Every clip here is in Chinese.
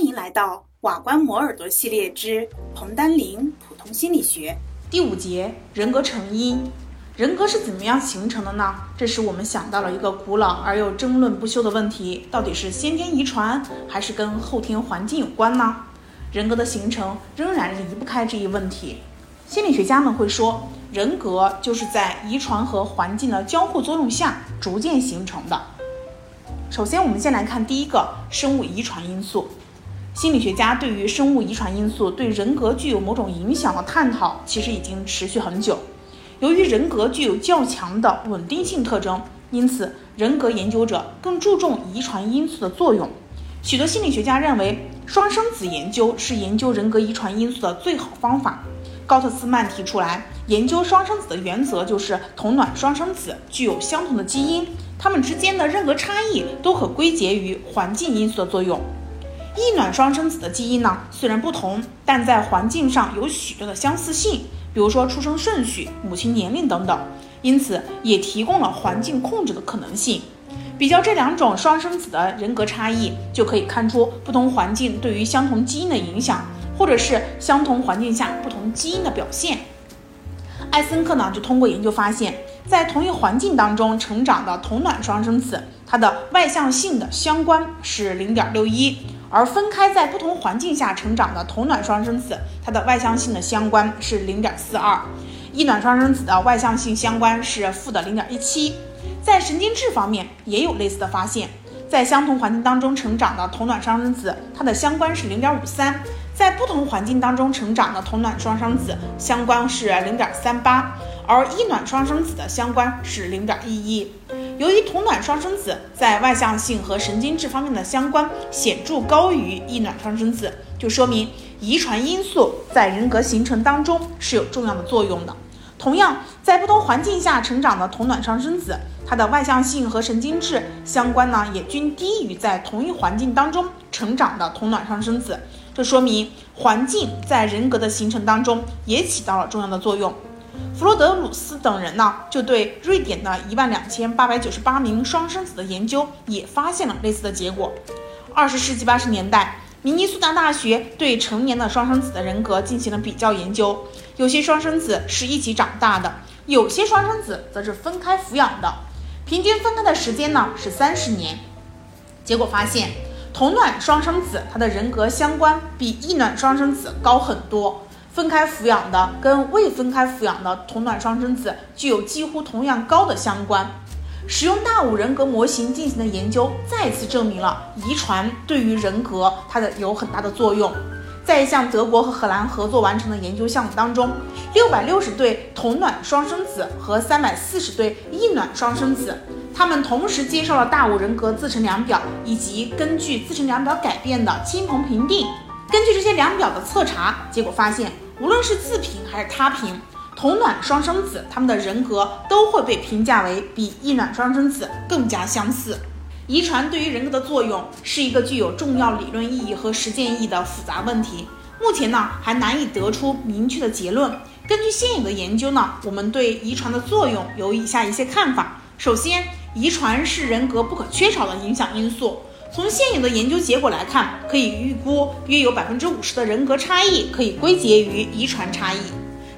欢迎来到瓦官摩耳朵系列之彭丹林普通心理学第五节人格成因。人格是怎么样形成的呢？这时我们想到了一个古老而又争论不休的问题：到底是先天遗传还是跟后天环境有关呢？人格的形成仍然离不开这一问题。心理学家们会说，人格就是在遗传和环境的交互作用下逐渐形成的。首先，我们先来看第一个生物遗传因素。心理学家对于生物遗传因素对人格具有某种影响的探讨，其实已经持续很久。由于人格具有较强的稳定性特征，因此人格研究者更注重遗传因素的作用。许多心理学家认为，双生子研究是研究人格遗传因素的最好方法。高特斯曼提出来，研究双生子的原则就是同卵双生子具有相同的基因，它们之间的任何差异都可归结于环境因素的作用。异卵双生子的基因呢，虽然不同，但在环境上有许多的相似性。比如说出生顺序、母亲年龄等等，因此也提供了环境控制的可能性。比较这两种双生子的人格差异，就可以看出不同环境对于相同基因的影响，或者是相同环境下不同基因的表现。艾森克呢就通过研究发现，在同一环境当中成长的同卵双生子，它的外向性的相关是零点六一。而分开在不同环境下成长的同卵双生子，它的外向性的相关是零点四二，异卵双生子的外向性相关是负的零点一七。在神经质方面也有类似的发现，在相同环境当中成长的同卵双生子，它的相关是零点五三，在不同环境当中成长的同卵双生子相关是零点三八，而异卵双生子的相关是零点一一。由于同卵双生子在外向性和神经质方面的相关显著高于异卵双生子，就说明遗传因素在人格形成当中是有重要的作用的。同样，在不同环境下成长的同卵双生子，它的外向性和神经质相关呢，也均低于在同一环境当中成长的同卵双生子。这说明环境在人格的形成当中也起到了重要的作用。弗罗德鲁斯等人呢，就对瑞典的一万两千八百九十八名双生子的研究也发现了类似的结果。二十世纪八十年代，明尼苏达大学对成年的双生子的人格进行了比较研究，有些双生子是一起长大的，有些双生子则是分开抚养的，平均分开的时间呢是三十年。结果发现，同卵双生子他的人格相关比异卵双生子高很多。分开抚养的跟未分开抚养的同卵双生子具有几乎同样高的相关。使用大五人格模型进行的研究再次证明了遗传对于人格它的有很大的作用。在一项德国和荷兰合作完成的研究项目当中，六百六十对同卵双生子和三百四十对异卵双生子，他们同时接受了大五人格自成量表以及根据自成量表改变的亲朋评定。根据这些量表的测查结果发现，无论是自评还是他评，同卵双生子他们的人格都会被评价为比异卵双生子更加相似。遗传对于人格的作用是一个具有重要理论意义和实践意义的复杂问题，目前呢还难以得出明确的结论。根据现有的研究呢，我们对遗传的作用有以下一些看法：首先，遗传是人格不可缺少的影响因素。从现有的研究结果来看，可以预估约有百分之五十的人格差异可以归结于遗传差异。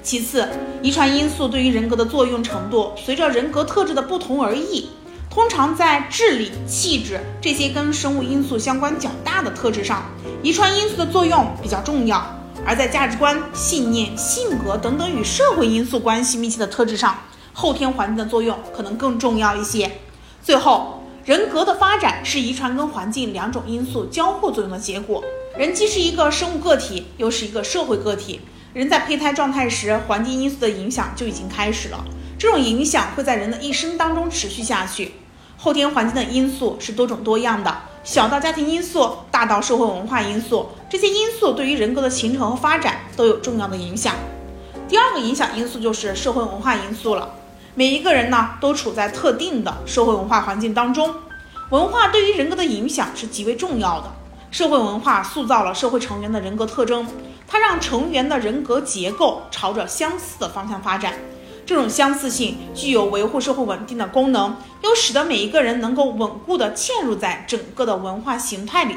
其次，遗传因素对于人格的作用程度随着人格特质的不同而异。通常在智力、气质这些跟生物因素相关较大的特质上，遗传因素的作用比较重要；而在价值观、信念、性格等等与社会因素关系密切的特质上，后天环境的作用可能更重要一些。最后。人格的发展是遗传跟环境两种因素交互作用的结果。人既是一个生物个体，又是一个社会个体。人在胚胎状态时，环境因素的影响就已经开始了。这种影响会在人的一生当中持续下去。后天环境的因素是多种多样的，小到家庭因素，大到社会文化因素，这些因素对于人格的形成和发展都有重要的影响。第二个影响因素就是社会文化因素了。每一个人呢，都处在特定的社会文化环境当中，文化对于人格的影响是极为重要的。社会文化塑造了社会成员的人格特征，它让成员的人格结构朝着相似的方向发展。这种相似性具有维护社会稳定的功能，又使得每一个人能够稳固地嵌入在整个的文化形态里。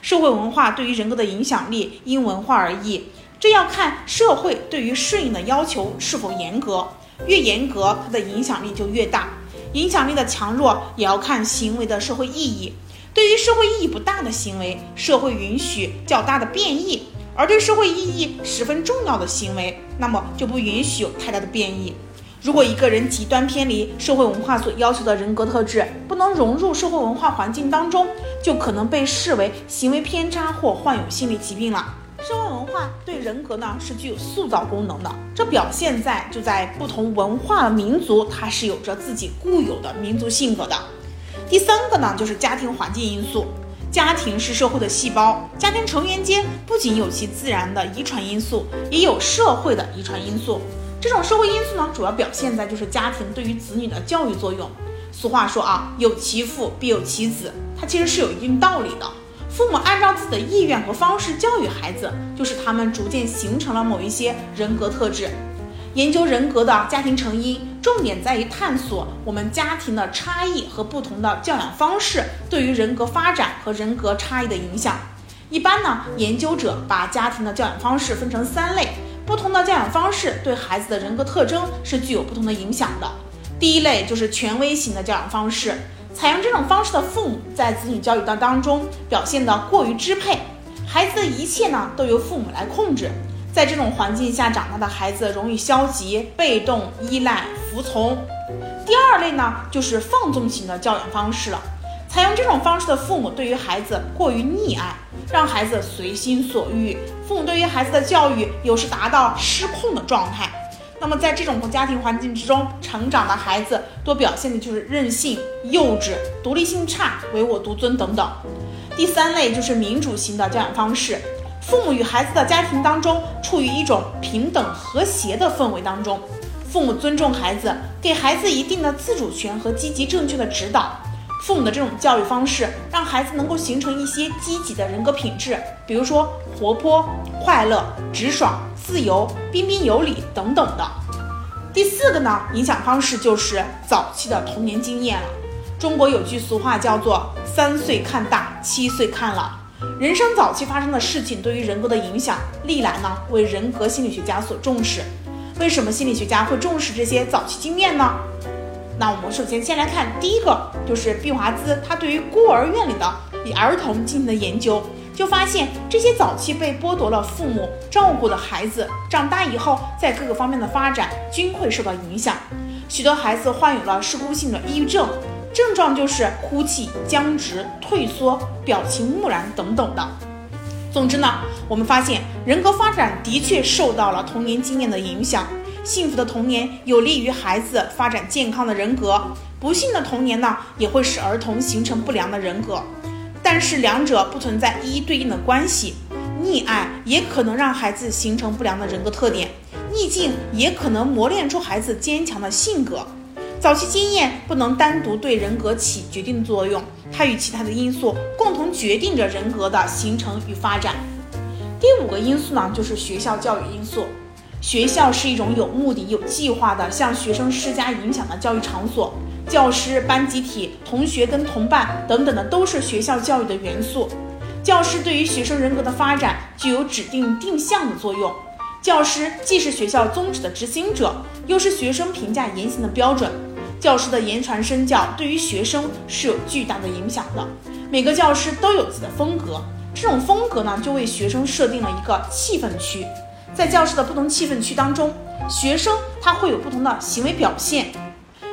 社会文化对于人格的影响力因文化而异，这要看社会对于顺应的要求是否严格，越严格，它的影响力就越大。影响力的强弱也要看行为的社会意义。对于社会意义不大的行为，社会允许较大的变异；而对社会意义十分重要的行为，那么就不允许有太大的变异。如果一个人极端偏离社会文化所要求的人格特质，不能融入社会文化环境当中，就可能被视为行为偏差或患有心理疾病了。社会文化对人格呢是具有塑造功能的，这表现在就在不同文化民族，它是有着自己固有的民族性格的。第三个呢，就是家庭环境因素。家庭是社会的细胞，家庭成员间不仅有其自然的遗传因素，也有社会的遗传因素。这种社会因素呢，主要表现在就是家庭对于子女的教育作用。俗话说啊，有其父必有其子，它其实是有一定道理的。父母按照自己的意愿和方式教育孩子，就是他们逐渐形成了某一些人格特质。研究人格的家庭成因，重点在于探索我们家庭的差异和不同的教养方式对于人格发展和人格差异的影响。一般呢，研究者把家庭的教养方式分成三类，不同的教养方式对孩子的人格特征是具有不同的影响的。第一类就是权威型的教养方式，采用这种方式的父母在子女教育的当中表现得过于支配，孩子的一切呢都由父母来控制。在这种环境下长大的孩子容易消极、被动、依赖、服从。第二类呢，就是放纵型的教养方式了。采用这种方式的父母对于孩子过于溺爱，让孩子随心所欲。父母对于孩子的教育有时达到失控的状态。那么在这种家庭环境之中成长的孩子，多表现的就是任性、幼稚、独立性差、唯我独尊等等。第三类就是民主型的教养方式。父母与孩子的家庭当中处于一种平等和谐的氛围当中，父母尊重孩子，给孩子一定的自主权和积极正确的指导。父母的这种教育方式，让孩子能够形成一些积极的人格品质，比如说活泼、快乐、直爽、自由、彬彬有礼等等的。第四个呢，影响方式就是早期的童年经验了。中国有句俗话叫做“三岁看大，七岁看老”。人生早期发生的事情对于人格的影响，历来呢为人格心理学家所重视。为什么心理学家会重视这些早期经验呢？那我们首先先来看第一个，就是毕华兹他对于孤儿院里的儿童进行的研究，就发现这些早期被剥夺了父母照顾的孩子，长大以后在各个方面的发展均会受到影响。许多孩子患有了事故性的抑郁症。症状就是哭泣、僵直、退缩、表情木然等等的。总之呢，我们发现人格发展的确受到了童年经验的影响。幸福的童年有利于孩子发展健康的人格，不幸的童年呢，也会使儿童形成不良的人格。但是两者不存在一一对应的关系，溺爱也可能让孩子形成不良的人格特点，逆境也可能磨练出孩子坚强的性格。早期经验不能单独对人格起决定作用，它与其他的因素共同决定着人格的形成与发展。第五个因素呢，就是学校教育因素。学校是一种有目的、有计划的向学生施加影响的教育场所，教师、班集体、同学跟同伴等等的都是学校教育的元素。教师对于学生人格的发展具有指定定向的作用。教师既是学校宗旨的执行者，又是学生评价言行的标准。教师的言传身教对于学生是有巨大的影响的。每个教师都有自己的风格，这种风格呢，就为学生设定了一个气氛区。在教室的不同气氛区当中，学生他会有不同的行为表现。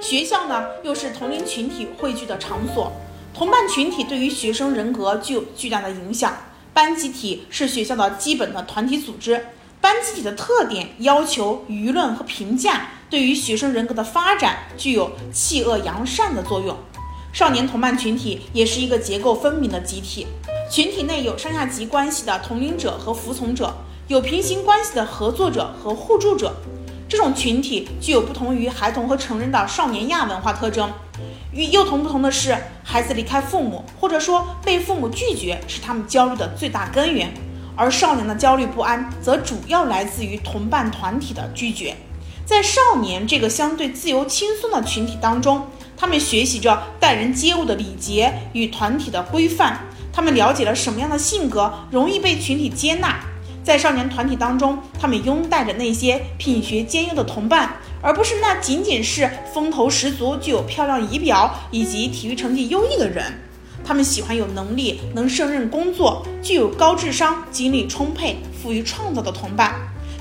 学校呢，又是同龄群体汇聚的场所，同伴群体对于学生人格具有巨大的影响。班集体是学校的基本的团体组织。班集体的特点、要求、舆论和评价，对于学生人格的发展具有弃恶扬善的作用。少年同伴群体也是一个结构分明的集体，群体内有上下级关系的同龄者和服从者，有平行关系的合作者和互助者。这种群体具有不同于孩童和成人的少年亚文化特征。与幼童不同的是，孩子离开父母，或者说被父母拒绝，是他们焦虑的最大根源。而少年的焦虑不安，则主要来自于同伴团体的拒绝。在少年这个相对自由轻松的群体当中，他们学习着待人接物的礼节与团体的规范，他们了解了什么样的性格容易被群体接纳。在少年团体当中，他们拥戴着那些品学兼优的同伴，而不是那仅仅是风头十足、具有漂亮仪表以及体育成绩优异的人。他们喜欢有能力、能胜任工作、具有高智商、精力充沛、富于创造的同伴。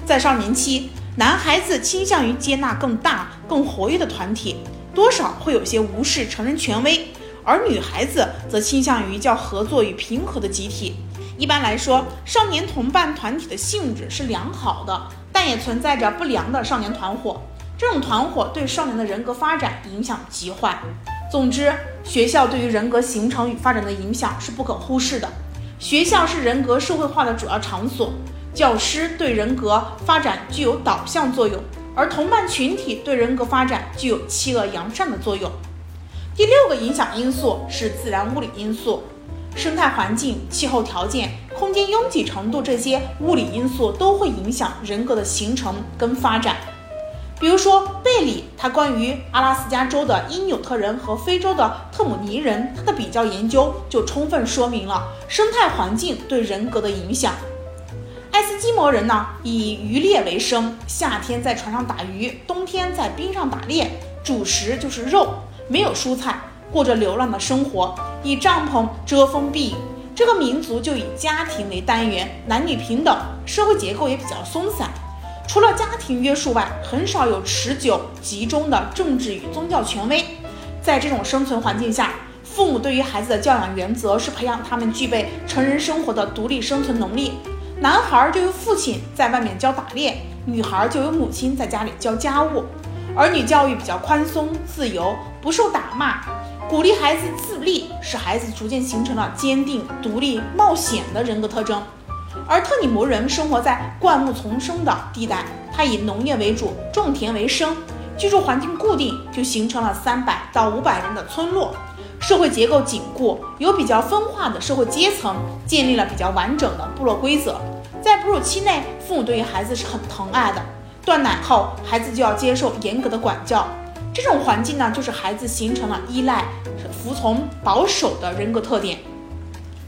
在少年期，男孩子倾向于接纳更大、更活跃的团体，多少会有些无视成人权威；而女孩子则倾向于较合作与平和的集体。一般来说，少年同伴团体的性质是良好的，但也存在着不良的少年团伙。这种团伙对少年的人格发展影响极坏。总之，学校对于人格形成与发展的影响是不可忽视的。学校是人格社会化的主要场所，教师对人格发展具有导向作用，而同伴群体对人格发展具有欺恶扬善的作用。第六个影响因素是自然物理因素。生态环境、气候条件、空间拥挤程度这些物理因素都会影响人格的形成跟发展。比如说，贝里他关于阿拉斯加州的因纽特人和非洲的特姆尼人，他的比较研究就充分说明了生态环境对人格的影响。爱斯基摩人呢，以渔猎为生，夏天在船上打鱼，冬天在冰上打猎，主食就是肉，没有蔬菜。过着流浪的生活，以帐篷遮风避雨。这个民族就以家庭为单元，男女平等，社会结构也比较松散。除了家庭约束外，很少有持久集中的政治与宗教权威。在这种生存环境下，父母对于孩子的教养原则是培养他们具备成人生活的独立生存能力。男孩儿就由父亲在外面教打猎，女孩儿就由母亲在家里教家务。儿女教育比较宽松自由，不受打骂。鼓励孩子自立，使孩子逐渐形成了坚定、独立、冒险的人格特征。而特里摩人生活在灌木丛生的地带，他以农业为主，种田为生，居住环境固定，就形成了三百到五百人的村落。社会结构紧固，有比较分化的社会阶层，建立了比较完整的部落规则。在哺乳期内，父母对于孩子是很疼爱的。断奶后，孩子就要接受严格的管教。这种环境呢，就是孩子形成了依赖、服从、保守的人格特点。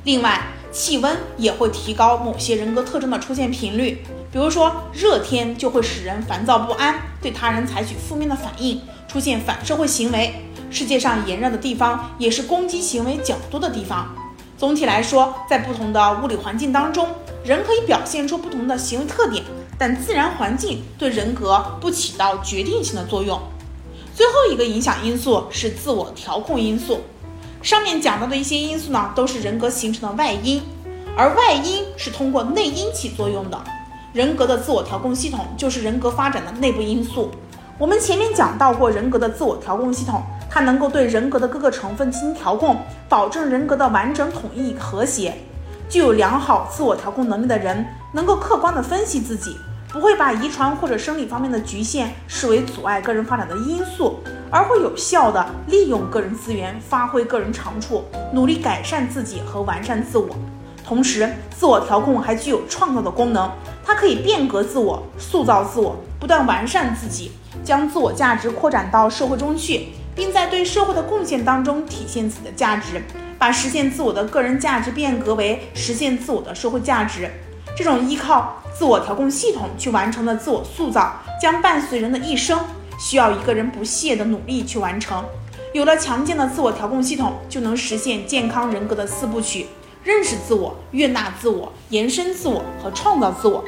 另外，气温也会提高某些人格特征的出现频率。比如说，热天就会使人烦躁不安，对他人采取负面的反应，出现反社会行为。世界上炎热的地方，也是攻击行为较多的地方。总体来说，在不同的物理环境当中，人可以表现出不同的行为特点，但自然环境对人格不起到决定性的作用。最后一个影响因素是自我调控因素。上面讲到的一些因素呢，都是人格形成的外因，而外因是通过内因起作用的。人格的自我调控系统就是人格发展的内部因素。我们前面讲到过，人格的自我调控系统，它能够对人格的各个成分进行调控，保证人格的完整、统一、和谐。具有良好自我调控能力的人，能够客观地分析自己。不会把遗传或者生理方面的局限视为阻碍个人发展的因素，而会有效地利用个人资源，发挥个人长处，努力改善自己和完善自我。同时，自我调控还具有创造的功能，它可以变革自我、塑造自我，不断完善自己，将自我价值扩展到社会中去，并在对社会的贡献当中体现自己的价值，把实现自我的个人价值变革为实现自我的社会价值。这种依靠自我调控系统去完成的自我塑造，将伴随人的一生，需要一个人不懈的努力去完成。有了强健的自我调控系统，就能实现健康人格的四部曲：认识自我、悦纳自我、延伸自我和创造自我。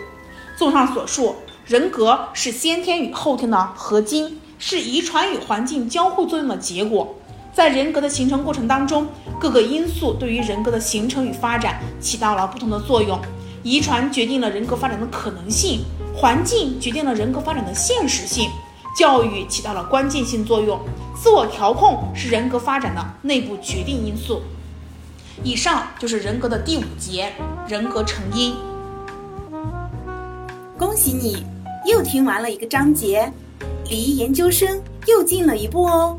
综上所述，人格是先天与后天的合金，是遗传与环境交互作用的结果。在人格的形成过程当中，各个因素对于人格的形成与发展起到了不同的作用。遗传决定了人格发展的可能性，环境决定了人格发展的现实性，教育起到了关键性作用，自我调控是人格发展的内部决定因素。以上就是人格的第五节，人格成因。恭喜你，又听完了一个章节，离研究生又近了一步哦。